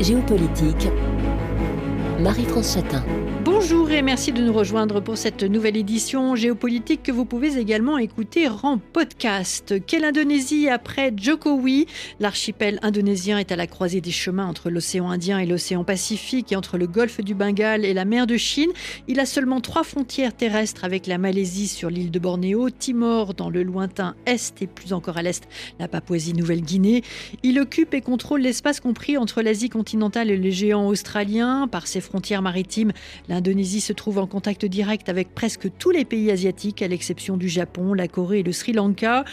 Géopolitique, Marie-France. Bonjour et merci de nous rejoindre pour cette nouvelle édition géopolitique que vous pouvez également écouter en podcast. Quelle Indonésie après Jokowi L'archipel indonésien est à la croisée des chemins entre l'océan Indien et l'océan Pacifique et entre le golfe du Bengale et la mer de Chine. Il a seulement trois frontières terrestres avec la Malaisie sur l'île de Bornéo, Timor dans le lointain est et plus encore à l'est la Papouasie-Nouvelle-Guinée. Il occupe et contrôle l'espace compris entre l'Asie continentale et les géants australiens par ses frontières maritimes. L'Indonésie se trouve en contact direct avec presque tous les pays asiatiques, à l'exception du Japon, la Corée et le Sri Lanka.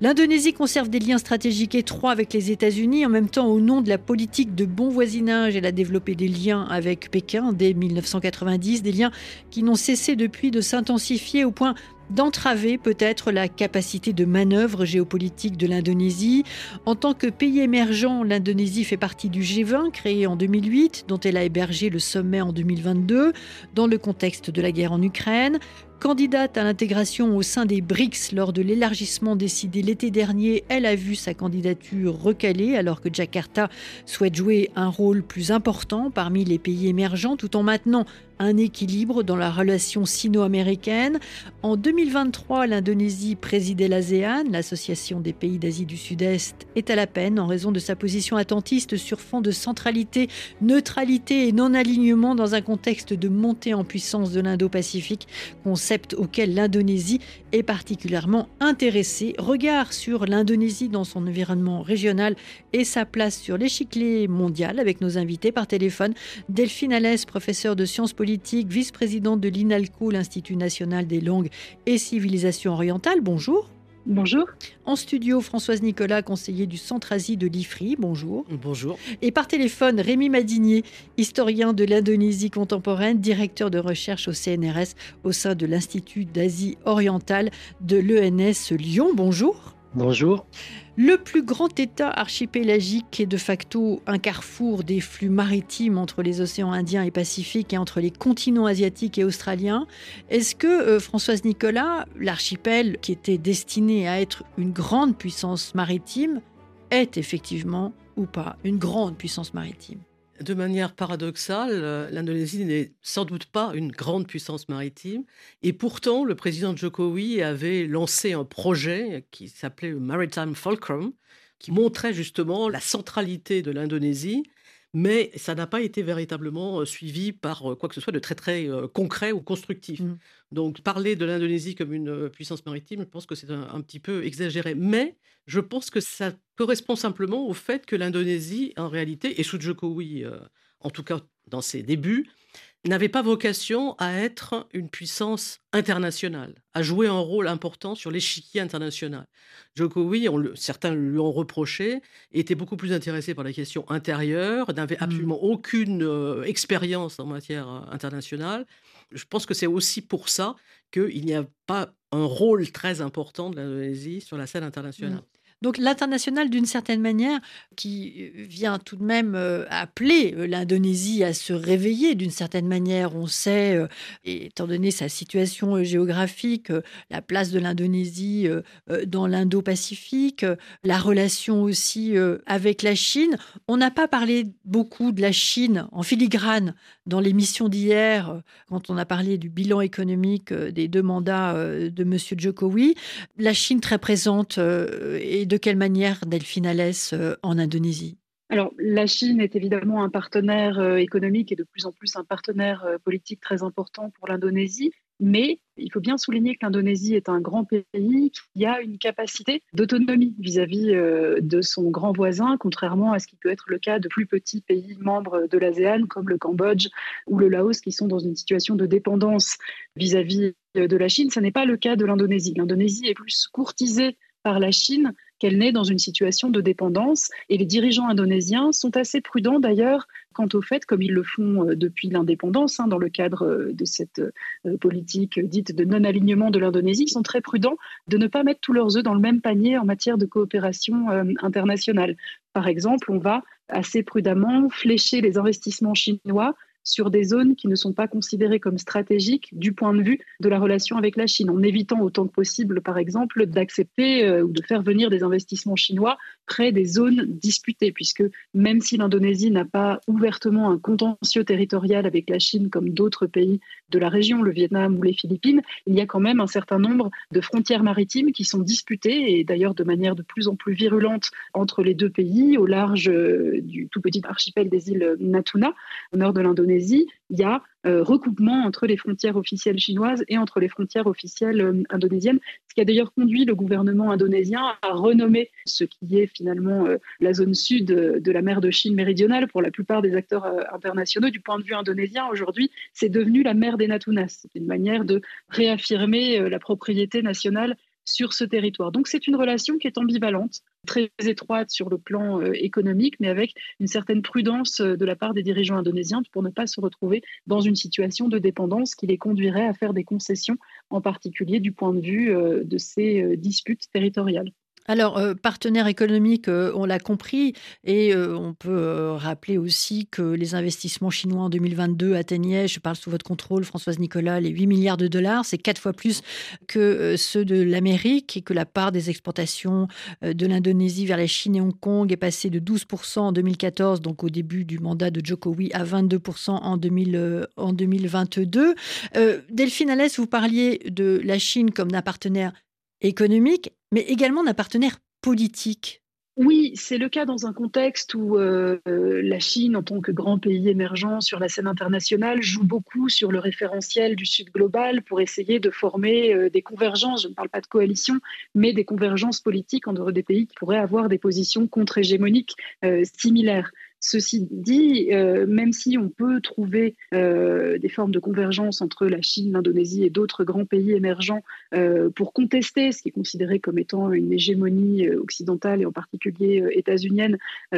L'Indonésie conserve des liens stratégiques étroits avec les États-Unis. En même temps, au nom de la politique de bon voisinage, elle a développé des liens avec Pékin dès 1990, des liens qui n'ont cessé depuis de s'intensifier au point d'entraver peut-être la capacité de manœuvre géopolitique de l'Indonésie. En tant que pays émergent, l'Indonésie fait partie du G20 créé en 2008, dont elle a hébergé le sommet en 2022, dans le contexte de la guerre en Ukraine. Candidate à l'intégration au sein des BRICS lors de l'élargissement décidé l'été dernier, elle a vu sa candidature recalée alors que Jakarta souhaite jouer un rôle plus important parmi les pays émergents tout en maintenant un équilibre dans la relation sino-américaine. En 2023, l'Indonésie présidait l'ASEAN, l'association des pays d'Asie du Sud-Est, est à la peine en raison de sa position attentiste sur fond de centralité, neutralité et non-alignement dans un contexte de montée en puissance de l'Indo-Pacifique, concept auquel l'Indonésie est particulièrement intéressée. Regard sur l'Indonésie dans son environnement régional et sa place sur l'échiquier mondial avec nos invités par téléphone. Delphine Alès, professeure de sciences politiques vice-présidente de l'INALCO, l'Institut national des langues et civilisations orientales. Bonjour. Bonjour. En studio, Françoise Nicolas, conseiller du Centre-Asie de l'IFRI. Bonjour. Bonjour. Et par téléphone, Rémi Madinier, historien de l'Indonésie contemporaine, directeur de recherche au CNRS au sein de l'Institut d'Asie orientale de l'ENS Lyon. Bonjour. Bonjour. Le plus grand État archipélagique est de facto un carrefour des flux maritimes entre les océans Indien et Pacifique et entre les continents asiatiques et australiens. Est-ce que, euh, Françoise Nicolas, l'archipel qui était destiné à être une grande puissance maritime est effectivement ou pas une grande puissance maritime? De manière paradoxale, euh, l'Indonésie n'est sans doute pas une grande puissance maritime. Et pourtant, le président Jokowi avait lancé un projet qui s'appelait Maritime Fulcrum, qui montrait justement la centralité de l'Indonésie mais ça n'a pas été véritablement suivi par quoi que ce soit de très très concret ou constructif. Mmh. Donc parler de l'Indonésie comme une puissance maritime, je pense que c'est un, petit peu exagéré. Mais je pense que ça correspond simplement au fait que l'Indonésie, en réalité, et sous Jokowi, en tout cas dans ses débuts, n'avait pas vocation à être une puissance internationale, à jouer un rôle important sur l'échiquier international. Jokowi, certains lui ont reproché, était beaucoup plus intéressé par la question intérieure, n'avait mmh. absolument aucune euh, expérience en matière euh, internationale. Je pense que c'est aussi pour ça qu'il n'y a pas un rôle très important de l'Indonésie sur la scène internationale. Donc l'international, d'une certaine manière, qui euh, vient tout de même euh, appeler euh, l'Indonésie à se réveiller d'une certaine manière. On sait, étant donné sa situation géographique, la place de l'Indonésie dans l'Indo-Pacifique, la relation aussi avec la Chine. On n'a pas parlé beaucoup de la Chine en filigrane dans l'émission d'hier, quand on a parlé du bilan économique des deux mandats de M. Jokowi. La Chine très présente et de quelle manière, Delphine Alès, euh, en Indonésie? Alors, la Chine est évidemment un partenaire euh, économique et de plus en plus un partenaire euh, politique très important pour l'Indonésie. Mais il faut bien souligner que l'Indonésie est un grand pays qui a une capacité d'autonomie vis-à-vis de son grand voisin, contrairement à ce qui peut être le cas de plus petits pays membres de l'ASEAN comme le Cambodge ou le Laos qui sont dans une situation de dépendance vis-à-vis de la Chine. Ce n'est pas le cas de l'Indonésie. L'Indonésie est plus courtisée par la Chine qu'elle naît dans une situation de dépendance. Et les dirigeants indonésiens sont assez prudents d'ailleurs quant au fait, comme ils le font euh, depuis l'indépendance, hein, dans le cadre euh, de cette euh, politique dite de non-alignement de l'Indonésie, ils sont très prudents de ne pas mettre tous leurs œufs dans le même panier en matière de coopération internationale. Par exemple, on va assez prudemment flécher les investissements chinois sur des zones qui ne sont pas considérées comme stratégiques du point de vue de la relation avec la Chine, en évitant autant que possible, par exemple, d'accepter euh, ou de faire venir des investissements chinois près des zones disputées, puisque même si l'Indonésie n'a pas ouvertement un contentieux territorial avec la Chine comme d'autres pays de la région, le Vietnam ou les Philippines, il y a quand même un certain nombre de frontières maritimes qui sont disputées, et d'ailleurs de manière de plus en plus virulente entre les deux pays, au large euh, du tout petit archipel des îles Natuna, au nord de l'Indonésie. Il y a euh, recoupement entre les frontières officielles chinoises et entre les frontières officielles euh, indonésiennes, ce qui a d'ailleurs conduit le gouvernement indonésien à renommer ce qui est finalement euh, la zone sud de la mer de Chine méridionale pour la plupart des acteurs internationaux. Du point de vue indonésien, aujourd'hui, c'est devenu la mer des Natunas. C'est une manière de réaffirmer la propriété nationale sur ce territoire. Donc c'est une relation qui est ambivalente, très étroite sur le plan euh, économique, mais avec une certaine prudence euh, de la part des dirigeants indonésiens pour ne pas se retrouver dans une situation de dépendance qui les conduirait à faire des concessions, en particulier du point de vue euh, de ces disputes territoriales. Alors, euh, partenaire économique, euh, on l'a compris, et euh, on peut rappeler aussi que les investissements chinois en 2022 atteignaient, je parle sous votre contrôle, Françoise Nicolas, les 8 milliards de dollars. C'est quatre fois plus que ceux de l'Amérique et que la part des exportations de l'Indonésie vers la Chine et Hong Kong est passée de 12% en 2014, donc au début du mandat de Jokowi, à 22% en, 2000, en 2022. Delphine Alès, vous parliez de la Chine comme d'un partenaire économique, mais également d'un partenaire politique. Oui, c'est le cas dans un contexte où euh, la Chine, en tant que grand pays émergent sur la scène internationale, joue beaucoup sur le référentiel du Sud global pour essayer de former euh, des convergences, je ne parle pas de coalition, mais des convergences politiques en dehors des pays qui pourraient avoir des positions contre-hégémoniques euh, similaires. Ceci dit, euh, même si on peut trouver euh, des formes de convergence entre la Chine, l'Indonésie et d'autres grands pays émergents euh, pour contester ce qui est considéré comme étant une hégémonie occidentale et en particulier états-unienne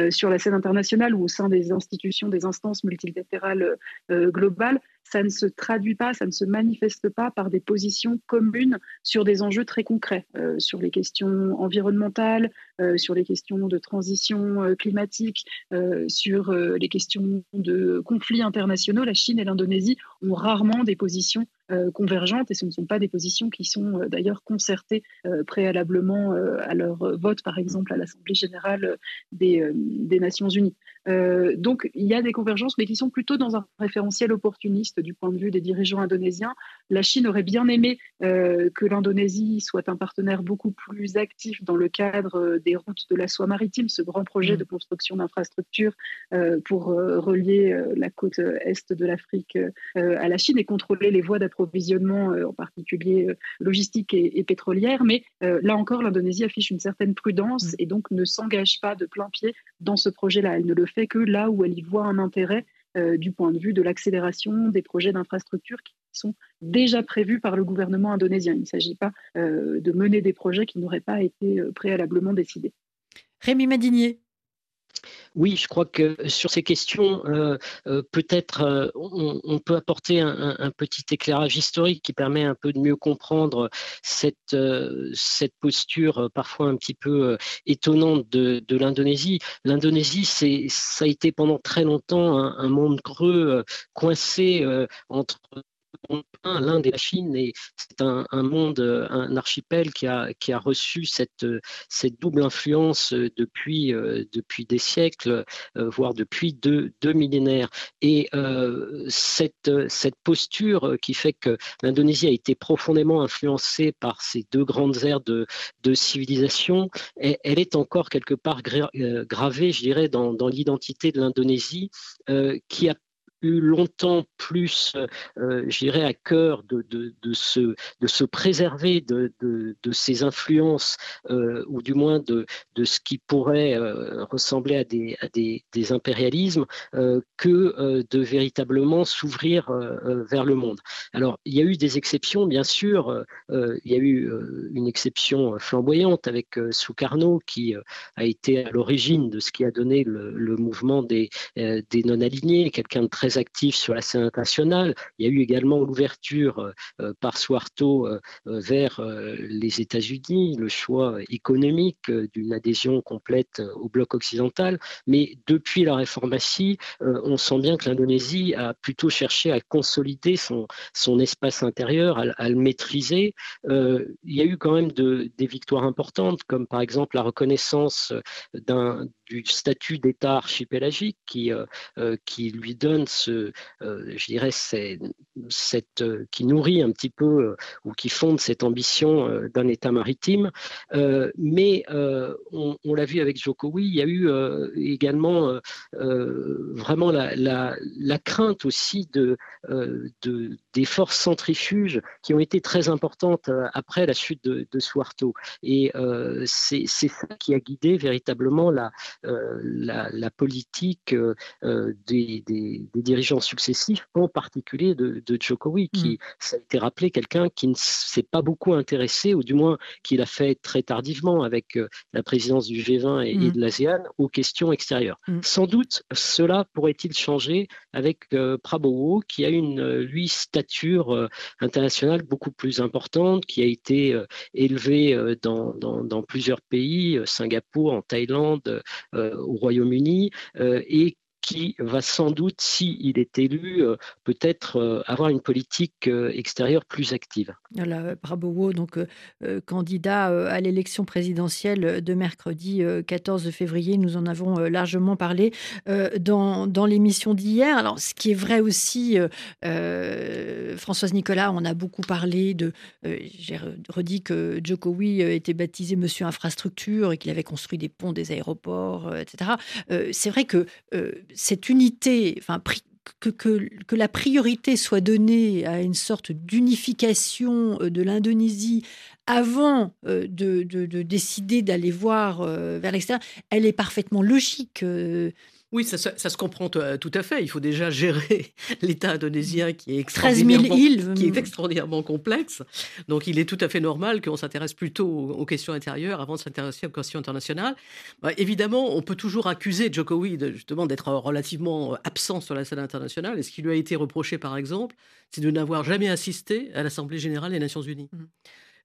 sur la scène internationale ou au sein des institutions, des instances multilatérales globales, ça ne se traduit pas, ça ne se manifeste pas par des positions communes sur des enjeux très concrets, euh, sur les questions environnementales, euh, sur les questions de transition euh, climatique, sur les questions de conflits internationaux. La Chine et l'Indonésie ont rarement des positions convergentes et ce ne sont pas des positions qui sont d'ailleurs concertées préalablement à leur vote, par exemple, à l'Assemblée générale des, des Nations unies. Donc il y a des convergences, mais qui sont plutôt dans un référentiel opportuniste du point de vue des dirigeants indonésiens. La Chine aurait bien aimé euh, que l'Indonésie soit un partenaire beaucoup plus actif dans le cadre euh, des routes de la soie maritime, ce grand projet mm. de construction d'infrastructures euh, pour relier la côte est de l'Afrique à la Chine et contrôler les voies d'approvisionnement, en particulier logistique et, pétrolière. Mais là encore, l'Indonésie affiche une certaine prudence mm. et donc ne s'engage pas de plein pied dans ce projet-là. Elle ne le fait que là où elle y voit un intérêt euh, du point de vue de l'accélération des projets d'infrastructure qui sont déjà prévus par le gouvernement indonésien. Il ne s'agit pas euh, de mener des projets qui n'auraient pas été euh, préalablement décidés. Rémi Madinier, oui, je crois que sur ces questions, euh, euh, peut-être euh, on, peut apporter un, petit éclairage historique qui permet un peu de mieux comprendre cette, cette posture parfois un petit peu étonnante de, l'Indonésie. L'Indonésie, ça a été pendant très longtemps un monde creux, coincé entre l'Inde et la Chine, et c'est un, monde, un archipel qui a, qui a reçu cette, cette double influence depuis, depuis des siècles, voire depuis deux, deux millénaires. Et cette, cette posture qui fait que l'Indonésie a été profondément influencée par ces deux grandes aires de, de civilisation, elle, est encore quelque part gravée, je dirais, dans, dans l'identité de l'Indonésie, qui a eu longtemps plus, euh, j'irais à cœur de, de, de, se, de se préserver de, de, de ces influences, euh, ou du moins de, de ce qui pourrait euh, ressembler à des, à des, des impérialismes, euh, que euh, de véritablement s'ouvrir vers le monde. Alors, il y a eu des exceptions, bien sûr. il y a eu une exception flamboyante avec Sukarno, qui a été à l'origine de ce qui a donné le, le mouvement des, des non-alignés, quelqu'un de très très actif sur la scène internationale. Il y a eu également l'ouverture par Suarto vers les États-Unis, le choix économique d'une adhésion complète au bloc occidental. Mais depuis la réformatie, on sent bien que l'Indonésie a plutôt cherché à consolider son, son espace intérieur, à, le maîtriser. il y a eu quand même de, des victoires importantes, comme par exemple la reconnaissance du statut d'État archipélagique qui, euh, euh, qui lui donne euh, je dirais, cette, qui nourrit un petit peu ou qui fonde cette ambition d'un État maritime. mais on, l'a vu avec Jokowi, il y a eu également vraiment la, crainte aussi de, des forces centrifuges qui ont été très importantes après la chute de, de Suarto. Et c'est ça qui a guidé véritablement la, euh, la, politique euh, euh, des, dirigeants successifs, en particulier de, de Jokowi, qui, mm. ça a été rappelé, quelqu'un qui ne s'est pas beaucoup intéressé, ou du moins qui l'a fait très tardivement avec la présidence du G20 et, mm. de l'ASEAN, aux questions extérieures. Mm. Sans doute, cela pourrait-il changer avec Prabowo, qui a une, lui, stature internationale beaucoup plus importante, qui a été élevé dans, dans, plusieurs pays, Singapour, en Thaïlande, euh, au Royaume-Uni euh, et qui va sans doute, s'il est élu, euh, peut-être euh, avoir une politique euh, extérieure plus active. Voilà, Prabowo, donc candidat à l'élection présidentielle de mercredi 14 février, nous en avons largement parlé dans, dans l'émission d'hier. Alors, ce qui est vrai aussi, Françoise Nicolas, on a beaucoup parlé de. J'ai redit que Jokowi était baptisé Monsieur Infrastructure et qu'il avait construit des ponts, des aéroports, etc. C'est vrai que cette unité, enfin, que, que, la priorité soit donnée à une sorte d'unification euh, de l'Indonésie avant euh, de, de, décider d'aller voir euh, vers l'extérieur, elle est parfaitement logique. Oui, ça, se comprend tout à fait. Il faut déjà gérer l'État indonésien qui est, extraordinairement, îles. qui est extraordinairement complexe. Donc, il est tout à fait normal qu'on s'intéresse plutôt aux questions intérieures avant de s'intéresser aux questions internationales. Bah, évidemment, on peut toujours accuser Jokowi justement d'être relativement absent sur la scène internationale. Et ce qui lui a été reproché, par exemple, c'est de n'avoir jamais assisté à l'Assemblée générale des Nations unies. Mmh.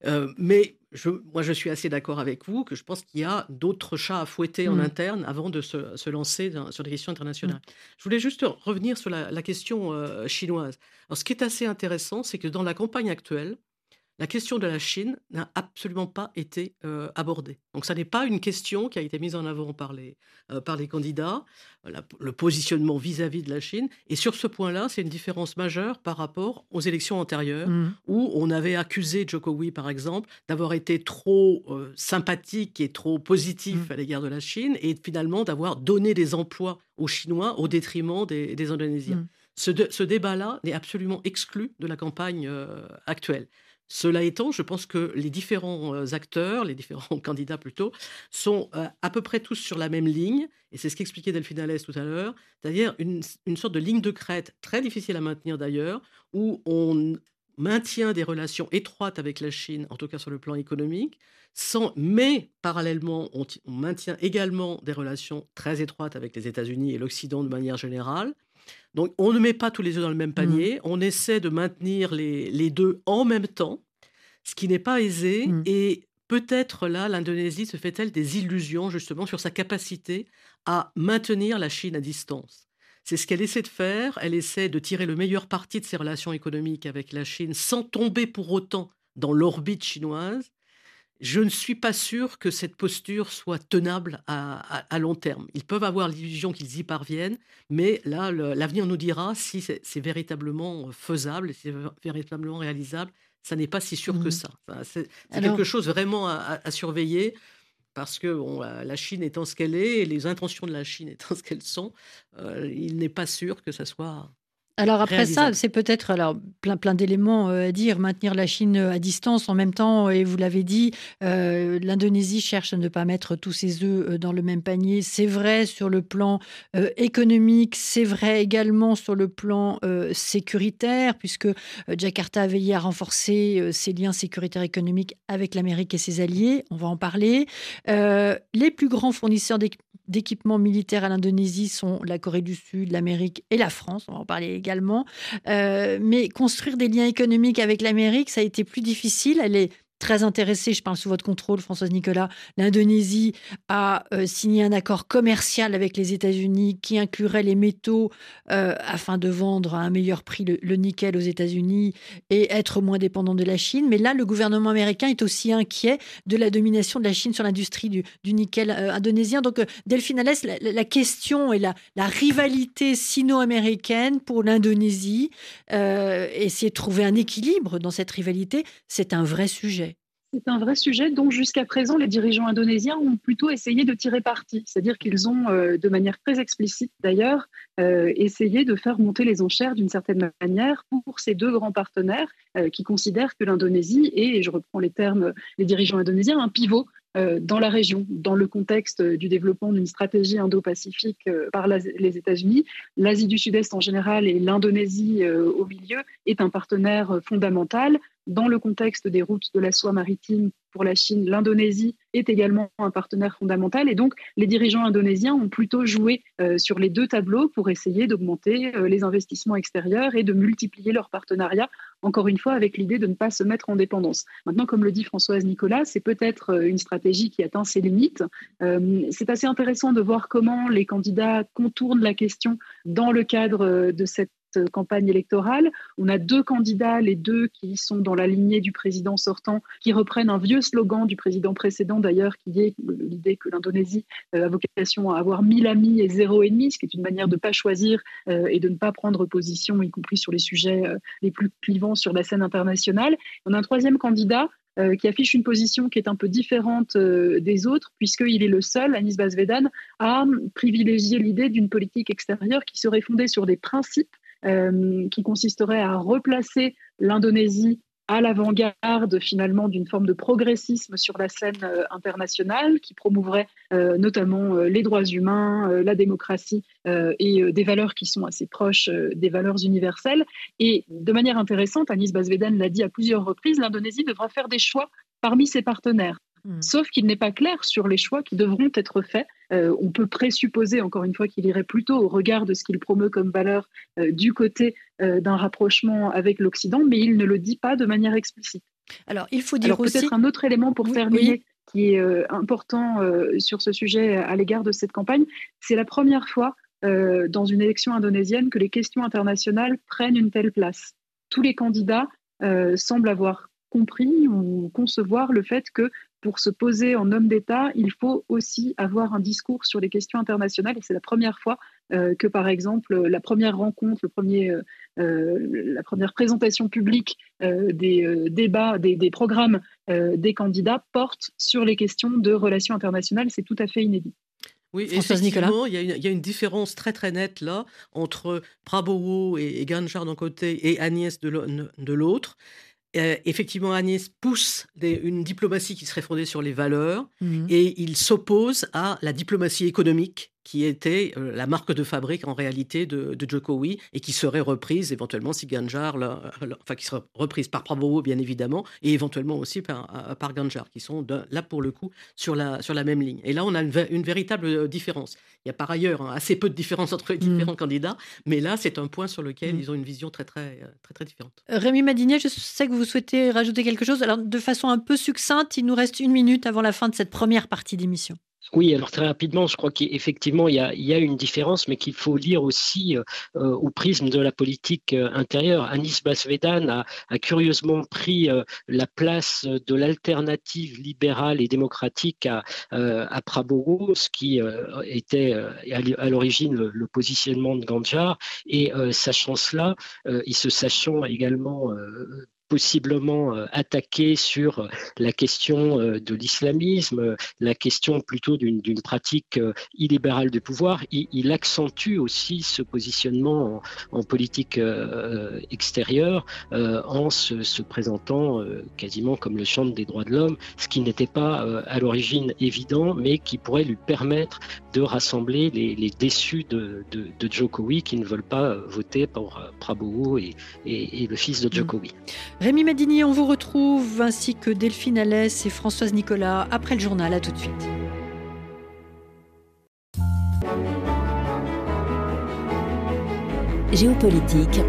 Euh, mais je, moi, je suis assez d'accord avec vous que je pense qu'il y a d'autres chats à fouetter en mmh. interne avant de se, lancer sur des questions internationales. Mmh. Je voulais juste revenir sur la, question euh, chinoise. Alors, ce qui est assez intéressant, c'est que dans la campagne actuelle, la question de la Chine n'a absolument pas été euh, abordée. Donc, ça n'est pas une question qui a été mise en avant par les, euh, par les candidats, le positionnement vis-à-vis de la Chine. Et sur ce point-là, c'est une différence majeure par rapport aux élections antérieures, mmh. où on avait accusé Jokowi, par exemple, d'avoir été trop euh, sympathique et trop positif mmh. à l'égard de la Chine, et finalement d'avoir donné des emplois aux Chinois au détriment des, Indonésiens. Mmh. Ce, ce débat-là n'est absolument exclu de la campagne actuelle. Cela étant, je pense que les différents euh, acteurs, les différents candidats plutôt, sont euh, à peu près tous sur la même ligne, et c'est ce qu'expliquait Delphine Alès tout à l'heure, c'est-à-dire une, sorte de ligne de crête très difficile à maintenir d'ailleurs, où on maintient des relations étroites avec la Chine, en tout cas sur le plan économique, sans, mais parallèlement, on maintient également des relations très étroites avec les États-Unis et l'Occident de manière générale. Donc on ne met pas tous les œufs dans le même panier, mmh. on essaie de maintenir les, deux en même temps, ce qui n'est pas aisé. Mmh. Et peut-être là, l'Indonésie se fait-elle des illusions justement sur sa capacité à maintenir la Chine à distance? C'est ce qu'elle essaie de faire, elle essaie de tirer le meilleur parti de ses relations économiques avec la Chine sans tomber pour autant dans l'orbite chinoise je ne suis pas sûr que cette posture soit tenable à, long terme. Ils peuvent avoir l'illusion qu'ils y parviennent, mais là, l'avenir nous dira si c'est véritablement faisable, si c'est véritablement réalisable. Ça n'est pas si sûr que mmh. ça. C'est quelque chose vraiment à, surveiller parce que la Chine étant ce qu'elle est et les intentions de la Chine étant ce qu'elles sont, euh, il n'est pas sûr que ça soit alors après ça, c'est peut-être alors plein plein d'éléments euh, à dire. Maintenir la Chine euh, à distance en même temps, et vous l'avez dit, euh, l'Indonésie cherche à ne pas mettre tous ses œufs dans le même panier. C'est vrai sur le plan économique, c'est vrai également sur le plan sécuritaire, puisque Jakarta a veillé à renforcer ses liens sécuritaires économiques avec l'Amérique et ses alliés. On va en parler. les plus grands fournisseurs d'équipements militaires à l'Indonésie sont la Corée du Sud, l'Amérique et la France. On va en parler également. Euh, mais construire des liens économiques avec l'Amérique, ça a été plus difficile. Elle est très intéressée, je parle sous votre contrôle, Françoise Nicolas, l'Indonésie a euh, signé un accord commercial avec les États-Unis qui inclurait les métaux euh, afin de vendre à un meilleur prix le, nickel aux États-Unis et être moins dépendant de la Chine. Mais là, le gouvernement américain est aussi inquiet de la domination de la Chine sur l'industrie du, nickel euh, indonésien. Donc, Delphine Alès, la, question et la, la rivalité sino-américaine pour l'Indonésie, essayer de trouver un équilibre dans cette rivalité, c'est un vrai sujet. C'est un vrai sujet dont jusqu'à présent les dirigeants indonésiens ont plutôt essayé de tirer parti, c'est-à-dire qu'ils ont, euh, de manière très explicite d'ailleurs, euh, essayé de faire monter les enchères d'une certaine manière pour ces deux grands partenaires euh, qui considèrent que l'Indonésie est, et je reprends les termes des dirigeants indonésiens, un pivot dans la région, dans le contexte du développement d'une stratégie indo-pacifique par les États-Unis. L'Asie du Sud-Est en général et l'Indonésie au milieu est un partenaire fondamental dans le contexte des routes de la soie maritime la Chine, l'Indonésie est également un partenaire fondamental. Et donc, les dirigeants indonésiens ont plutôt joué euh, sur les deux tableaux pour essayer d'augmenter euh, les investissements extérieurs et de multiplier leurs partenariats, encore une fois, avec l'idée de ne pas se mettre en dépendance. Maintenant, comme le dit Françoise Nicolas, c'est peut-être euh, une stratégie qui atteint ses limites. c'est assez intéressant de voir comment les candidats contournent la question dans le cadre de cette campagne électorale. On a deux candidats, les deux qui sont dans la lignée du président sortant, qui reprennent un vieux slogan du président précédent d'ailleurs, qui est l'idée que l'Indonésie euh, a vocation à avoir mille amis et zéro ennemi, ce qui est une manière de ne pas choisir euh, et de ne pas prendre position, y compris sur les sujets euh, les plus clivants sur la scène internationale. On a un troisième candidat qui affiche une position qui est un peu différente des autres, puisqu'il est le seul, Anis Basvedan, à privilégier l'idée d'une politique extérieure qui serait fondée sur des principes euh, qui consisterait à replacer l'Indonésie à l'avant-garde finalement d'une forme de progressisme sur la scène euh, internationale qui promouvrait euh, notamment les droits humains, la démocratie et des valeurs qui sont assez proches des valeurs universelles. Et de manière intéressante, Anis Basvedan l'a dit à plusieurs reprises, l'Indonésie devra faire des choix parmi ses partenaires. Hmm. Sauf qu'il n'est pas clair sur les choix qui devront être faits. Euh, on peut présupposer, encore une fois, qu'il irait plutôt au regard de ce qu'il promeut comme valeur euh, du côté euh, d'un rapprochement avec l'Occident, mais il ne le dit pas de manière explicite. Alors, il faut dire aussi. Peut-être un autre élément pour terminer. qui est important sur ce sujet à l'égard de cette campagne, c'est la première fois dans une élection indonésienne que les questions internationales prennent une telle place. Tous les candidats semblent avoir compris ou concevoir le fait que pour se poser en homme d'État, il faut aussi avoir un discours sur les questions internationales. Et c'est la première fois euh, que, par exemple, la première rencontre, le premier, euh, euh, la première présentation publique des débats, des, des programmes des candidats porte sur les questions de relations internationales. C'est tout à fait inédit. Oui, effectivement, il y, a une, il y, a une différence très très nette là entre Prabowo et, et Ganjar d'un côté et Agnès de l'autre. Euh, effectivement, Agnès pousse une diplomatie qui serait fondée sur les valeurs mmh et il s'oppose à la diplomatie économique qui était euh, la marque de fabrique en réalité de, de Jokowi et qui serait reprise éventuellement si Ganjar, enfin qui serait reprise par Prabowo bien évidemment et éventuellement aussi par, euh, par Ganjar qui sont là pour le coup sur la, sur la même ligne. Et là on a une, véritable euh, différence. Il y a par ailleurs hein, assez peu de différence entre les différents mm. candidats, mais là c'est un point sur lequel mm. ils ont une vision très très très très différente. Rémi Madinier, je sais que vous souhaitez rajouter quelque chose. Alors de façon un peu succincte, il nous reste une minute avant la fin de cette première partie d'émission. Oui, alors très rapidement, je crois qu'effectivement, il il y a une différence, mais qu'il faut lire aussi euh, euh, au prisme de la politique euh, intérieure. Anis Basvedan a, a curieusement pris la place de l'alternative libérale et démocratique à, à Prabowo, ce qui était à l'origine le, le, positionnement de Ganjar. Et sachant cela, et se sachant également possiblement euh, attaqué sur euh, la question euh, de l'islamisme, la question plutôt d'une pratique illibérale du pouvoir. Il, accentue aussi ce positionnement en, politique extérieure en se, présentant quasiment comme le champ des droits de l'homme, ce qui n'était pas à l'origine évident, mais qui pourrait lui permettre de rassembler les, déçus de, de, Jokowi qui ne veulent pas voter pour Prabowo et, et, le fils de mm. Jokowi. Rémi Madini, on vous retrouve ainsi que Delphine Alès et Françoise Nicolas après le journal. À tout de suite. Géopolitique,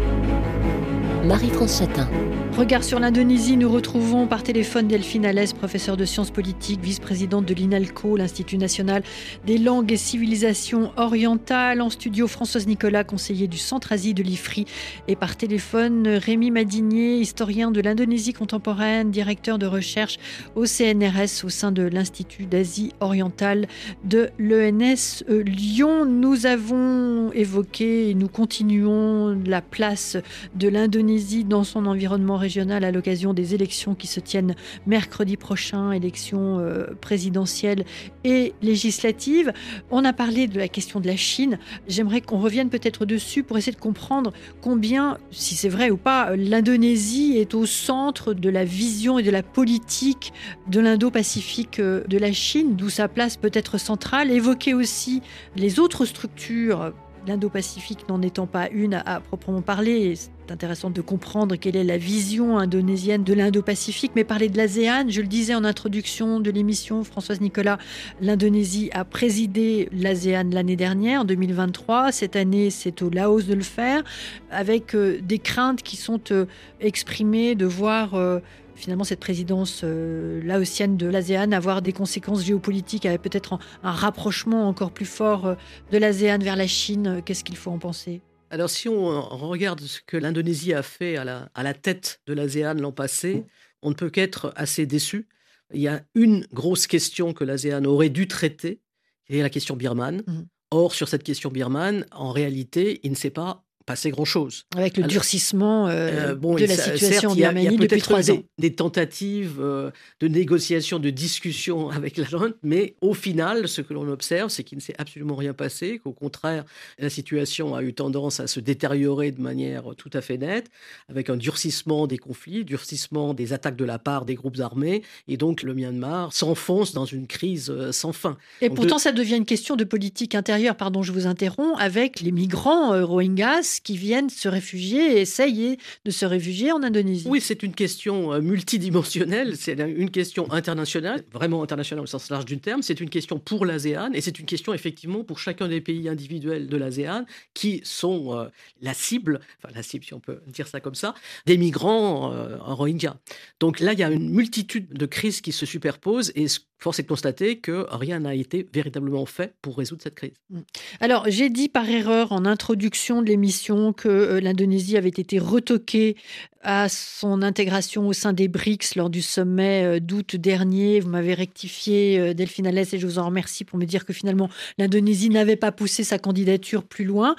Marie-France Chatin. Regard sur l'Indonésie, nous retrouvons par téléphone Delphine Alès, professeure de sciences politiques, vice-présidente de l'INALCO, l'Institut national des langues et civilisations orientales. En studio, Françoise Nicolas, conseiller du Centre-Asie de l'IFRI. Et par téléphone, Rémi Madinier, historien de l'Indonésie contemporaine, directeur de recherche au CNRS au sein de l'Institut d'Asie orientale de l'ENS Lyon. Nous avons évoqué et nous continuons la place de l'Indonésie dans son environnement régionale à l'occasion des élections qui se tiennent mercredi prochain, élections euh, présidentielles et législatives. On a parlé de la question de la Chine. J'aimerais qu'on revienne peut-être dessus pour essayer de comprendre combien, si c'est vrai ou pas, l'Indonésie est au centre de la vision et de la politique de l'Indo-Pacifique euh, de la Chine, d'où sa place peut être centrale. Évoquer aussi les autres structures l'Indo-Pacifique n'en étant pas une à, proprement parler. C'est intéressant de comprendre quelle est la vision indonésienne de l'Indo-Pacifique, mais parler de l'ASEAN, je le disais en introduction de l'émission, Françoise Nicolas, l'Indonésie a présidé l'ASEAN l'année dernière, en 2023. Cette année, c'est au Laos de le faire, avec euh, des craintes qui sont euh, exprimées de voir euh, finalement cette présidence euh, laotienne de l'ASEAN avoir des conséquences géopolitiques, avec peut-être un, rapprochement encore plus fort euh, de l'ASEAN vers la Chine. Qu'est-ce qu'il faut en penser? Alors, si on regarde ce que l'Indonésie a fait à la, à la tête de l'ASEAN l'an passé, on ne peut qu'être assez déçu. Il y a une grosse question que l'ASEAN aurait dû traiter, qui est la question birmane. Mmh. Or, sur cette question birmane, en réalité, il ne s'est pas passé grand-chose. Avec le durcissement euh, euh, de la situation en Birmanie depuis trois ans. Des, tentatives euh, de négociation, de discussion avec la junte, mais au final, ce que l'on observe, c'est qu'il ne s'est absolument rien passé, qu'au contraire, la situation a eu tendance à se détériorer de manière tout à fait nette, avec un durcissement des conflits, durcissement des attaques de la part des groupes armés, et donc le Myanmar s'enfonce dans une crise sans fin. Et pourtant, ça devient une question de politique intérieure, pardon, je vous interromps, avec les migrants Rohingyas qui viennent se réfugier et essayent de se réfugier en Indonésie. Oui, c'est une question euh, multidimensionnelle, c'est une question internationale, vraiment internationale au sens large du terme, c'est une question pour l'ASEAN et c'est une question effectivement pour chacun des pays individuels de l'ASEAN qui sont euh, la cible, enfin la cible si on peut dire ça comme ça, des migrants euh, en Rohingya. Donc là, il y a une multitude de crises qui se superposent et force est de constater que rien n'a été véritablement fait pour résoudre cette crise. Mm. Alors, j'ai dit par erreur en introduction de l'émission que euh, l'Indonésie avait été retoquée à son intégration au sein des BRICS lors du sommet euh, d'août dernier. Vous m'avez rectifié, euh, Delphine Alès, et je vous en remercie pour me dire que finalement, l'Indonésie n'avait pas poussé sa candidature plus loin.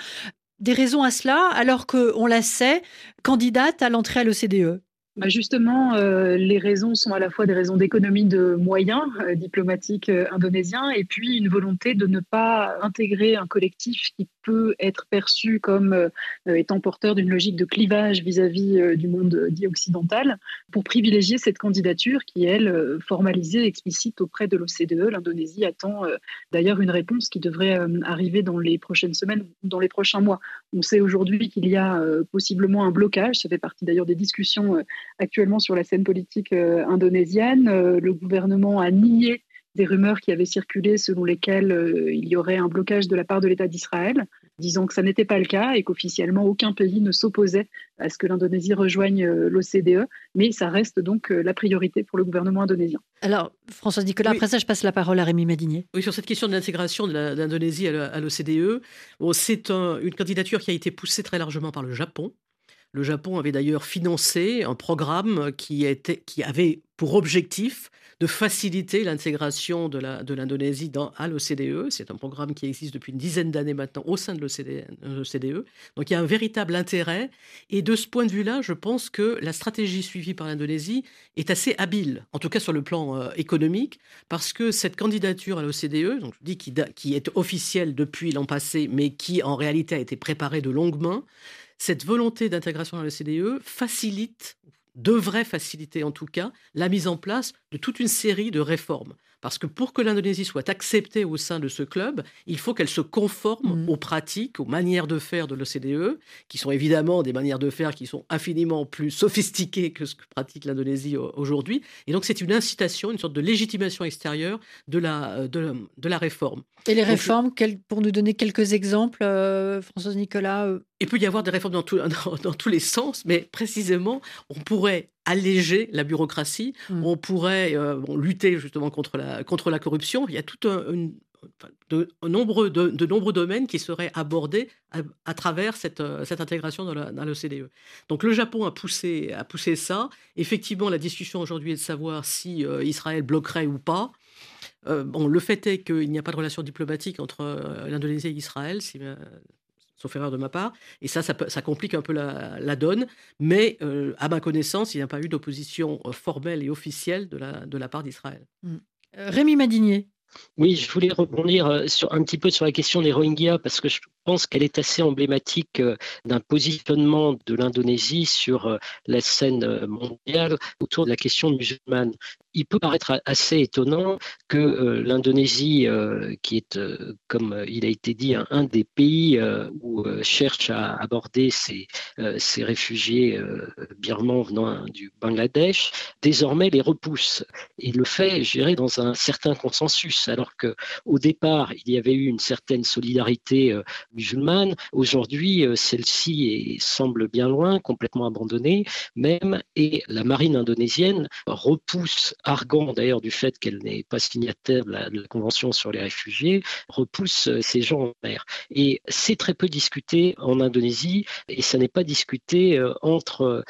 Des raisons à cela, alors qu'on la sait, candidate à l'entrée à l'OCDE bah, justement, euh, les raisons sont à la fois des raisons d'économie de moyens euh, diplomatiques euh, indonésiens et puis une volonté de ne pas intégrer un collectif qui peut être perçu comme étant porteur d'une logique de clivage vis-à-vis du monde dit occidental pour privilégier cette candidature qui, elle, formalisée, explicite auprès de l'OCDE. L'Indonésie attend d'ailleurs une réponse qui devrait arriver dans les prochaines semaines ou dans les prochains mois. On sait aujourd'hui qu'il y a possiblement un blocage, ça fait partie d'ailleurs des discussions actuellement sur la scène politique euh, indonésienne. Euh, le gouvernement a nié des rumeurs qui avaient circulé selon lesquelles euh, il y aurait un blocage de la part de l'État d'Israël, disant que ça n'était pas le cas et qu'officiellement aucun pays ne s'opposait à ce que l'Indonésie rejoigne l'OCDE, mais ça reste donc la priorité pour le gouvernement indonésien. Alors, Françoise Nicolas, après ça, je passe la parole à Rémi Madinier. Oui, sur cette question de l'intégration de l'Indonésie à l'OCDE, c'est une candidature qui a été poussée très largement par le Japon, le Japon avait d'ailleurs financé un programme qui, était, qui avait pour objectif de faciliter l'intégration de l'Indonésie de à l'OCDE. C'est un programme qui existe depuis une dizaine d'années maintenant au sein de l'OCDE. Donc il y a un véritable intérêt. Et de ce point de vue-là, je pense que la stratégie suivie par l'Indonésie est assez habile, en tout cas sur le plan euh, économique, parce que cette candidature à l'OCDE, donc je dis qui, qui est officielle depuis l'an passé, mais qui en réalité a été préparée de longue main, cette volonté d'intégration dans le CDE facilite, devrait faciliter en tout cas, la mise en place de toute une série de réformes. Parce que pour que l'Indonésie soit acceptée au sein de ce club, il faut qu'elle se conforme Mm. aux pratiques, aux manières de faire de l'OCDE, qui sont évidemment des manières de faire qui sont infiniment plus sophistiquées que ce que pratique l'Indonésie au- aujourd'hui. Et donc c'est une incitation, une sorte de légitimation extérieure de la, euh, de, la- de la réforme. Et les réformes, pour nous donner quelques exemples, euh, Françoise Nicolas euh, Il peut y avoir des réformes dans, tout- dans- dans tous les sens, mais précisément, on pourrait alléger la bureaucratie, Mm. on pourrait euh, bon, lutter justement contre la, contre la corruption. Il y a tout un, une- enfin, de, nombreux, de, de nombreux domaines qui seraient abordés à, à travers cette, euh, cette intégration dans, la- dans l'OCDE. Donc le Japon a poussé, a poussé ça. Effectivement, la discussion aujourd'hui est de savoir si euh, Israël bloquerait ou pas. Euh, bon, le fait est qu'il n'y a pas de relation diplomatique entre l'Indonésie et Israël, si, sauf erreur de ma part. Et ça, ça, peut- ça complique un peu la, la donne. Mais euh, à ma connaissance, il n'y a pas eu d'opposition euh, formelle et officielle de la, de la part d'Israël. Euh, Rémi Madinier. Oui, je voulais rebondir sur, un petit peu sur la question des Rohingyas parce que je pense qu'elle est assez emblématique euh, d'un positionnement de l'Indonésie sur euh, la scène euh, mondiale autour de la question musulmane. Il peut paraître assez étonnant que l'Indonésie, qui est, comme il a été dit, un, des pays où cherche à aborder ces, ces réfugiés birmans venant hein, du Bangladesh, désormais les repousse et le fait, je dans un certain consensus, alors que au départ, il y avait eu une certaine solidarité musulmane. Aujourd'hui, euh, celle-ci semble bien loin, complètement abandonnée même, et la marine indonésienne repousse, arguant d'ailleurs du fait qu'elle n'est pas signataire de la, Convention sur les réfugiés, repousse euh, ces gens en mer. Et c'est très peu discuté en Indonésie, et ça n'est pas discuté euh, entre,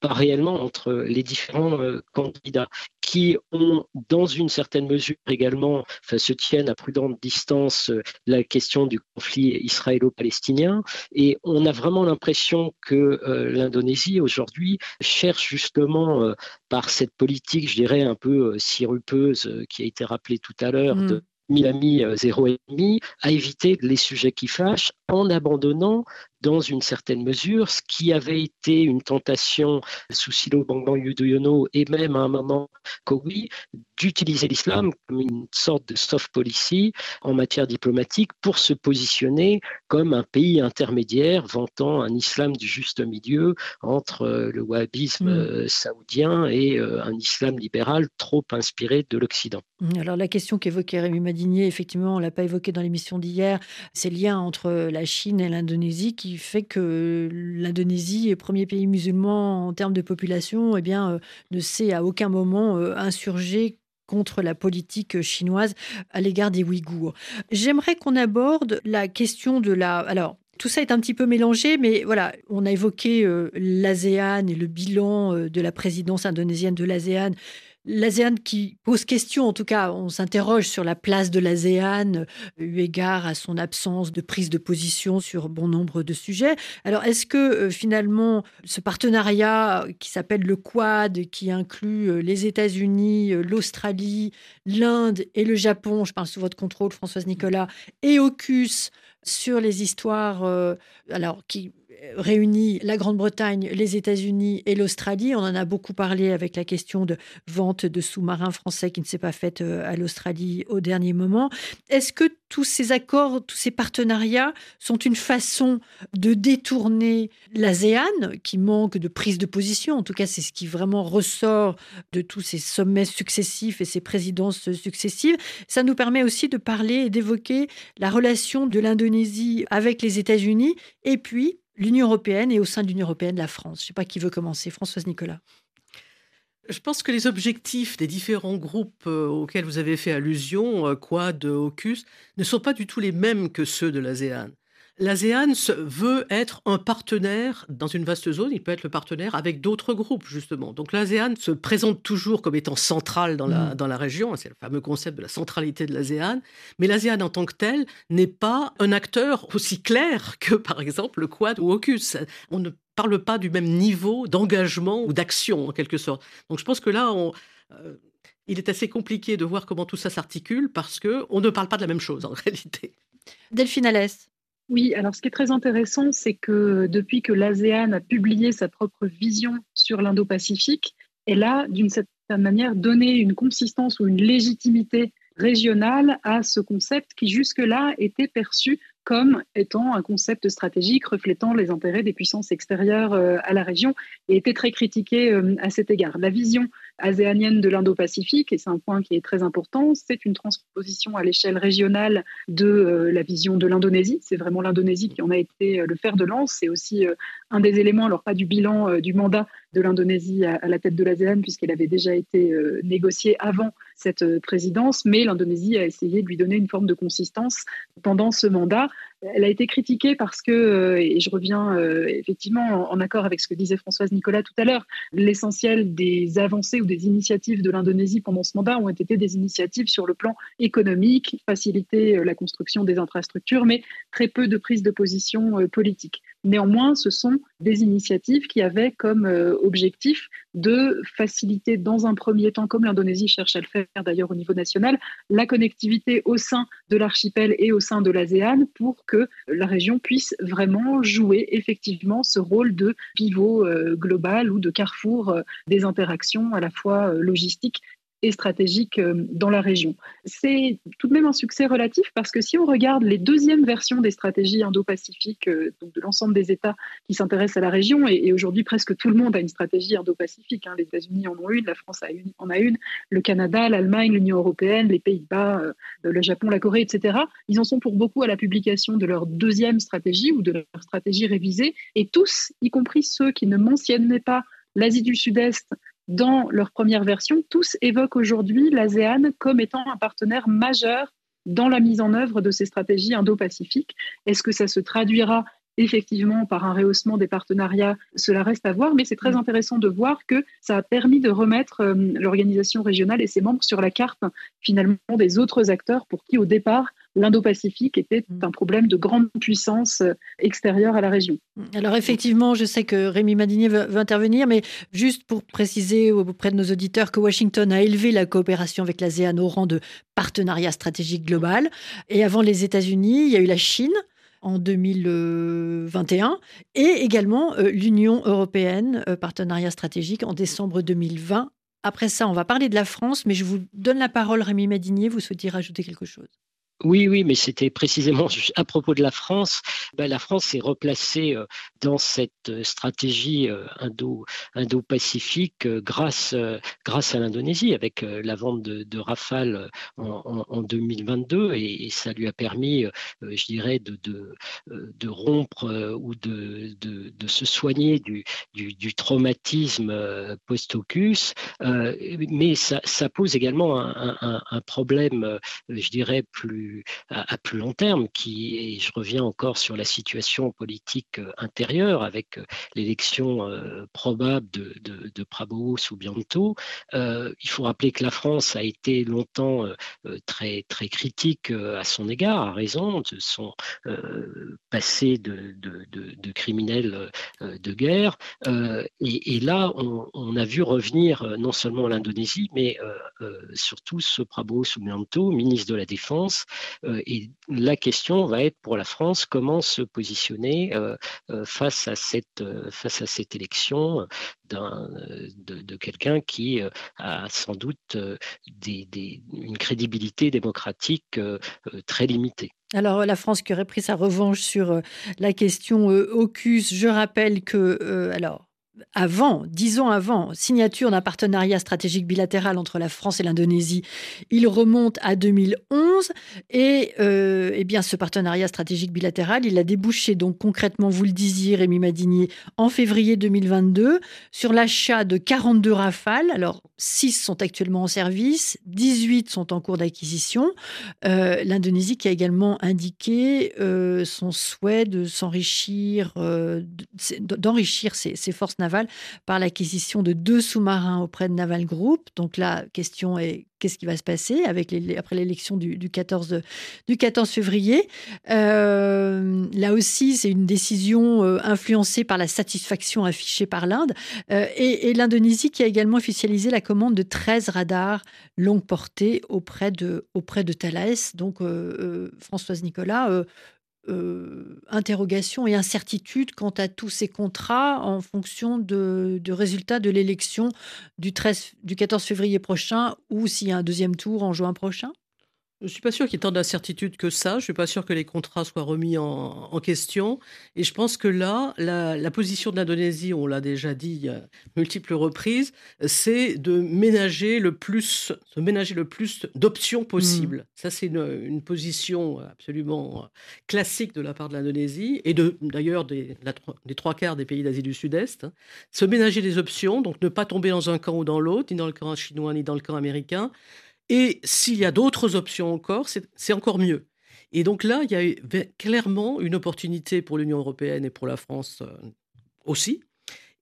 pas réellement entre les différents candidats qui ont, dans une certaine mesure également, enfin, se tiennent à prudente distance la question du conflit israélo-palestinien. Et on a vraiment l'impression que euh, l'Indonésie, aujourd'hui, cherche justement, euh, par cette politique, je dirais, un peu euh, sirupeuse, qui a été rappelée tout à l'heure, Mm. de 1000 amis, zéro ennemi, à éviter les sujets qui fâchent en abandonnant dans une certaine mesure ce qui avait été une tentation sous Silo Bangban Yudhoyono et même à un moment Kowi d'utiliser l'islam comme une sorte de soft policy en matière diplomatique pour se positionner comme un pays intermédiaire vantant un islam du juste milieu entre euh, le wahhabisme Mm. euh, saoudien et euh, un islam libéral trop inspiré de l'Occident. Alors la question qu'évoquait Rémi Madinier, effectivement, on l'a pas évoqué dans l'émission d'hier, c'est le lien entre la Chine et l'Indonésie qui fait que l'Indonésie, premier pays musulman en termes de population, eh bien, euh, ne s'est à aucun moment euh, insurgé contre la politique chinoise à l'égard des Ouïghours. J'aimerais qu'on aborde la question de la... Alors, tout ça est un petit peu mélangé, mais voilà, on a évoqué euh, l'ASEAN et le bilan euh, de la présidence indonésienne de l'ASEAN l'ASEAN qui pose question, en tout cas, on s'interroge sur la place de l'ASEAN, euh, eu égard à son absence de prise de position sur bon nombre de sujets. Alors, est-ce que euh, finalement, ce partenariat qui s'appelle le Quad, qui inclut euh, les États-Unis, euh, l'Australie, l'Inde et le Japon, je parle sous votre contrôle, Françoise Nicolas, et AUKUS sur les histoires, euh, alors qui réunit la Grande-Bretagne, les États-Unis et l'Australie. On en a beaucoup parlé avec la question de vente de sous-marins français qui ne s'est pas faite euh, à l'Australie au dernier moment. Est-ce que tous ces accords, tous ces partenariats sont une façon de détourner l'ASEAN, qui manque de prise de position? En tout cas, c'est ce qui vraiment ressort de tous ces sommets successifs et ces présidences successives. Ça nous permet aussi de parler et d'évoquer la relation de l'Indonésie avec les États-Unis et puis l'Union européenne et au sein de l'Union européenne, la France. Je ne sais pas qui veut commencer. Françoise Nicolas. Je pense que les objectifs des différents groupes euh, auxquels vous avez fait allusion, euh, Quad, AUKUS, ne sont pas du tout les mêmes que ceux de l'ASEAN. L'ASEAN veut être un partenaire dans une vaste zone, il peut être le partenaire avec d'autres groupes, justement. Donc l'ASEAN se présente toujours comme étant central dans la, Mm. dans la région, c'est le fameux concept de la centralité de l'ASEAN, mais l'ASEAN en tant que tel n'est pas un acteur aussi clair que, par exemple, le Quad ou AUKUS. On ne parle pas du même niveau d'engagement ou d'action, en quelque sorte. Donc je pense que là, on... euh, il est assez compliqué de voir comment tout ça s'articule parce que on ne parle pas de la même chose en réalité. Delphine Alès. Oui, alors ce qui est très intéressant, c'est que depuis que l'ASEAN a publié sa propre vision sur l'Indo-Pacifique, elle a d'une certaine manière, donner une consistance ou une légitimité régionale à ce concept qui jusque-là était perçu comme étant un concept stratégique reflétant les intérêts des puissances extérieures euh, à la région et était très critiqué euh, à cet égard. La vision aséanienne de l'Indo-Pacifique, et c'est un point qui est très important, c'est une transposition à l'échelle régionale de euh, la vision de l'Indonésie. C'est vraiment l'Indonésie qui en a été le fer de lance. C'est aussi un des éléments, alors pas du bilan du mandat de l'Indonésie à, la tête de l'ASEAN, puisqu'elle avait déjà été négociée avant cette présidence, mais l'Indonésie a essayé de lui donner une forme de consistance pendant ce mandat. Elle a été critiquée parce que, euh, et je reviens euh, effectivement en, accord avec ce que disait Françoise Nicolas tout à l'heure, l'essentiel des avancées ou des initiatives de l'Indonésie pendant ce mandat ont été des initiatives sur le plan économique, faciliter euh, la construction des infrastructures, mais très peu de prise de position politique. Néanmoins, ce sont des initiatives qui avaient comme objectif de faciliter dans un premier temps, comme l'Indonésie cherche à le faire d'ailleurs au niveau national, la connectivité au sein de l'archipel et au sein de l'ASEAN pour que la région puisse vraiment jouer effectivement ce rôle de pivot euh, global ou de carrefour euh, des interactions à la fois euh, logistiques et stratégique euh, dans la région. C'est tout de même un succès relatif parce que si on regarde les deuxièmes versions des stratégies indo-pacifiques, euh, de l'ensemble des États qui s'intéressent à la région, et, aujourd'hui presque tout le monde a une stratégie indo-pacifique, hein, les États-Unis en ont une, la France en a une, le Canada, l'Allemagne, l'Union européenne, les Pays-Bas, euh, le Japon, la Corée, etc., ils en sont pour beaucoup à la publication de leur deuxième stratégie ou de leur stratégie révisée, et tous, y compris ceux qui ne mentionnaient pas l'Asie du Sud-Est, dans leur première version, tous évoquent aujourd'hui l'ASEAN comme étant un partenaire majeur dans la mise en œuvre de ces stratégies indo-pacifiques. Est-ce que ça se traduira effectivement par un rehaussement des partenariats, cela reste à voir, mais c'est très mm. intéressant de voir que ça a permis de remettre euh, l'organisation régionale et ses membres sur la carte finalement des autres acteurs pour qui au départ l'Indo-Pacifique était mm. un problème de grande puissance euh, extérieure à la région. Alors effectivement, je sais que Rémi Madinier veut, intervenir, mais juste pour préciser auprès de nos auditeurs que Washington a élevé la coopération avec l'ASEAN au rang de partenariat stratégique global. Et avant les États-Unis, il y a eu la Chine en 2021 et également euh, l'Union européenne, euh, partenariat stratégique en décembre 2020. Après ça, on va parler de la France, mais je vous donne la parole, Rémi Madinier. Vous souhaitez rajouter quelque chose? Oui, oui, mais c'était précisément à propos de la France. Ben, la France s'est replacée euh, dans cette euh, stratégie euh, indo, indo-pacifique grâce, grâce à l'Indonésie, avec la vente de, Rafale en, 2022, et, ça lui a permis, je dirais, de, rompre ou de, se soigner du, traumatisme post-ocus. mais ça, pose également un problème, je dirais, plus à, plus long terme, qui, et je reviens encore sur la situation politique euh, intérieure avec euh, l'élection euh, probable de, de, Prabowo Subianto. il faut rappeler que la France a été longtemps très, très critique à son égard, à raison, de son passé de, de, criminel de guerre. Et, là, on, a vu revenir non seulement l'Indonésie, mais surtout ce Prabowo Subianto, ministre de la Défense, et la question va être pour la France comment se positionner euh, euh, face, à cette, face à cette élection de, de quelqu'un qui a sans doute des, une crédibilité démocratique très limitée. Alors la France qui aurait pris sa revanche sur la question AUKUS, je rappelle que alors avant, dix ans avant, signature d'un partenariat stratégique bilatéral entre la France et l'Indonésie. Il remonte à 2011 et euh, eh bien ce partenariat stratégique bilatéral, il a débouché donc concrètement, vous le disiez Rémi Madinier, en février 2022 sur l'achat de 42 Rafales. Alors 6 sont actuellement en service, 18 sont en cours d'acquisition. Euh, L'Indonésie qui a également indiqué euh, son souhait de s'enrichir, d'enrichir ses, ses forces navales par l'acquisition de deux sous-marins auprès de Naval Group. Donc la question est qu'est-ce qui va se passer après l'élection du, 14, du 14 février? Euh, là aussi, c'est une décision euh, influencée par la satisfaction affichée par l'Inde euh, et, l'Indonésie qui a également officialisé la commande de 13 radars longue portée auprès de, auprès. Donc, Françoise Nicolas, interrogations et incertitudes quant à tous ces contrats en fonction de, du résultat de l'élection du, du 14 février prochain ou s'il y a un deuxième tour en juin prochain? Je ne suis pas sûr qu'il y ait tant d'incertitudes que ça. Je ne suis pas sûr que les contrats soient remis en, question. Et je pense que là, la, position de l'Indonésie, on l'a déjà dit à multiples reprises, c'est de ménager le plus, de ménager le plus d'options possibles. Mmh. Ça, c'est une, position absolument classique de la part de l'Indonésie et de, d'ailleurs des, des, trois quarts des pays d'Asie du Sud-Est. Hein. Se ménager des options, donc ne pas tomber dans un camp ou dans l'autre, ni dans le camp chinois, ni dans le camp américain. Et s'il y a d'autres options encore, c'est encore mieux. Et donc là, il y a clairement une opportunité pour l'Union européenne et pour la France euh, aussi.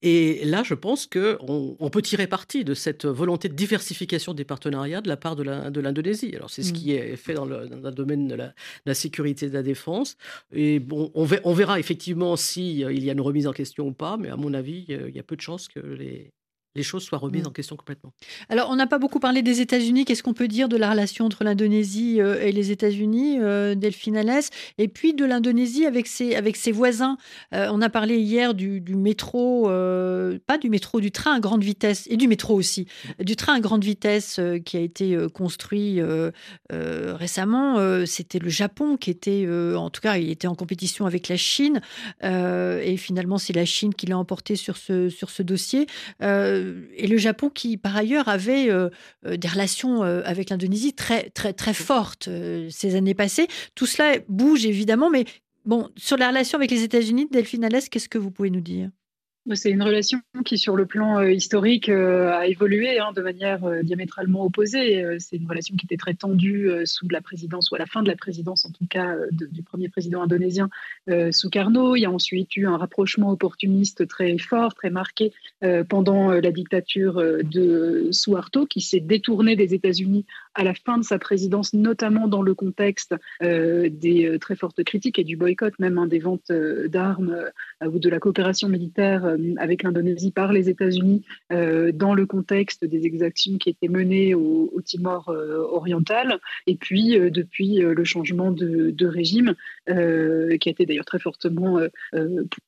Et là, je pense qu'on on peut tirer parti de cette volonté de diversification des partenariats de la part de l'Indonésie. Alors, c'est ce mmh. qui est fait dans le, domaine de la, sécurité et de la défense. Et bon, on, verra effectivement s'il il y a une remise en question ou pas, mais à mon avis, il y a peu de chances que les, les choses soient remises mmh. en question complètement. Alors, on n'a pas beaucoup parlé des États-Unis. Qu'est-ce qu'on peut dire de la relation entre l'Indonésie euh, et les États-Unis, euh, Delphine Alès? Et puis de l'Indonésie avec ses, avec ses voisins. Euh, on a parlé hier du, métro, pas du métro, du train à grande vitesse, et du métro aussi, du train à grande vitesse qui a été construit récemment. C'était le Japon qui était, en tout cas, il était en compétition avec la Chine. et finalement, c'est la Chine qui l'a emporté sur ce, sur ce dossier et le Japon qui, par ailleurs, avait euh, euh, des relations euh, avec l'Indonésie très, très, très fortes ces années passées. Tout cela bouge évidemment, mais bon, sur la relation avec les États-Unis, Delphine Alès, qu'est-ce que vous pouvez nous dire? C'est une relation qui, sur le plan euh, historique, euh, a évolué hein, de manière euh, diamétralement opposée. c'est une relation qui était très tendue sous la présidence, ou à la fin de la présidence, en tout cas, du premier président indonésien, Sukarno. Il y a ensuite eu un rapprochement opportuniste très fort, très marqué pendant la dictature de Suharto, qui s'est détourné des États-Unis à la fin de sa présidence, notamment dans le contexte des très fortes critiques et du boycott, même hein, des ventes d'armes ou de la coopération militaire euh, avec l'Indonésie par les États-Unis euh, dans le contexte des exactions qui étaient menées au, Timor euh, oriental. Et puis, depuis le changement de, régime, qui a été d'ailleurs très fortement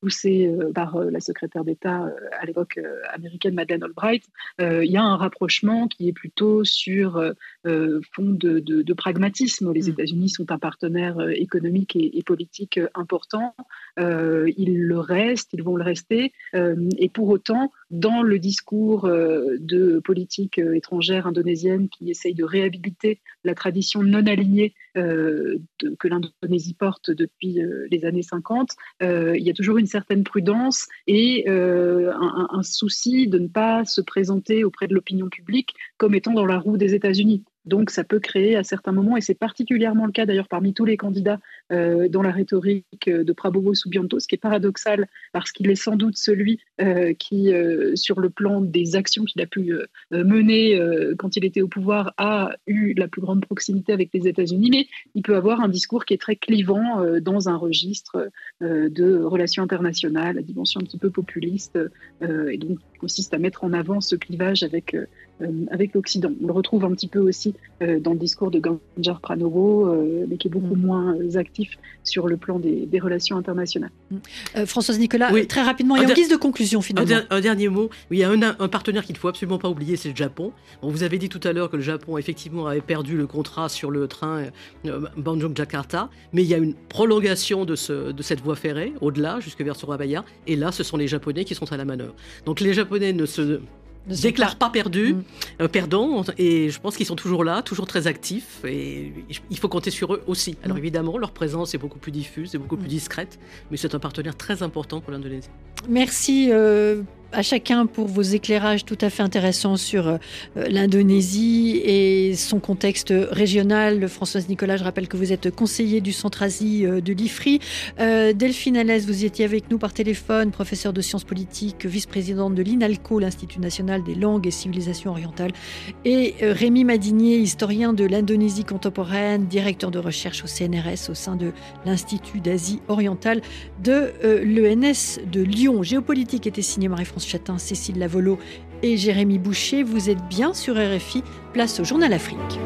poussé par la secrétaire d'État à l'époque américaine Madeleine Albright, il y a un rapprochement qui est plutôt sur fond de, pragmatisme. Les mm. États-Unis sont un partenaire économique et, politique important. ils le restent, ils vont le rester. Euh, et pour autant, dans le discours euh, de politique euh, étrangère indonésienne qui essaye de réhabiliter la tradition non alignée que l'Indonésie porte depuis les années 50, il y a toujours une certaine prudence et un, un souci de ne pas se présenter auprès de l'opinion publique comme étant dans la roue des États-Unis. Donc, ça peut créer à certains moments, et c'est particulièrement le cas d'ailleurs parmi tous les candidats euh, dans la rhétorique de Prabowo Subianto, ce qui est paradoxal parce qu'il est sans doute celui euh, qui, euh, sur le plan des actions qu'il a pu mener quand il était au pouvoir, a eu la plus grande proximité avec les États-Unis, mais il peut avoir un discours qui est très clivant dans un registre de relations internationales, à dimension un petit peu populiste, et donc consiste à mettre en avant ce clivage avec, avec l'Occident. On le retrouve un petit peu aussi euh, dans le discours de Ganjar Pranowo, euh, mais qui est beaucoup mm. moins euh, actif sur le plan des, relations internationales. Mm. Françoise Nicolas, très rapidement, et en guise de conclusion finalement. Un, dernier mot. il y a un, partenaire qu'il ne faut absolument pas oublier, c'est le Japon. On vous avez dit tout à l'heure que le Japon, effectivement, avait perdu le contrat sur le train Bandung-Jakarta, mais il y a une prolongation de, ce, de cette voie ferrée, au-delà, jusque vers Surabaya, et là, ce sont les Japonais qui sont à la manœuvre. Donc les Japonais ne se déclarent pas, perdus, mm. euh, perdants, et je pense qu'ils sont toujours là, toujours très actifs, et il faut compter sur eux aussi. Alors mm. évidemment, leur présence est beaucoup plus diffuse et beaucoup plus mm. discrète, mais c'est un partenaire très important pour l'Indonésie. Merci euh, à chacun pour vos éclairages tout à fait intéressants sur euh, l'Indonésie et son contexte régional. Françoise Nicolas, je rappelle que vous êtes conseiller du Centre-Asie euh, de l'IFRI. Euh, Delphine Alès, vous étiez avec nous par téléphone, professeur de sciences politiques, vice-présidente de l'INALCO, l'Institut national des langues et civilisations orientales. Et Rémi Madinier, historien de l'Indonésie contemporaine, directeur de recherche au CNRS au sein de l'Institut d'Asie orientale de l'ENS de Lyon. Géopolitique était signé Marie-France Chatin, Cécile Lavolo et Jérémy Boucher. Vous êtes bien sur RFI, place au Journal Afrique.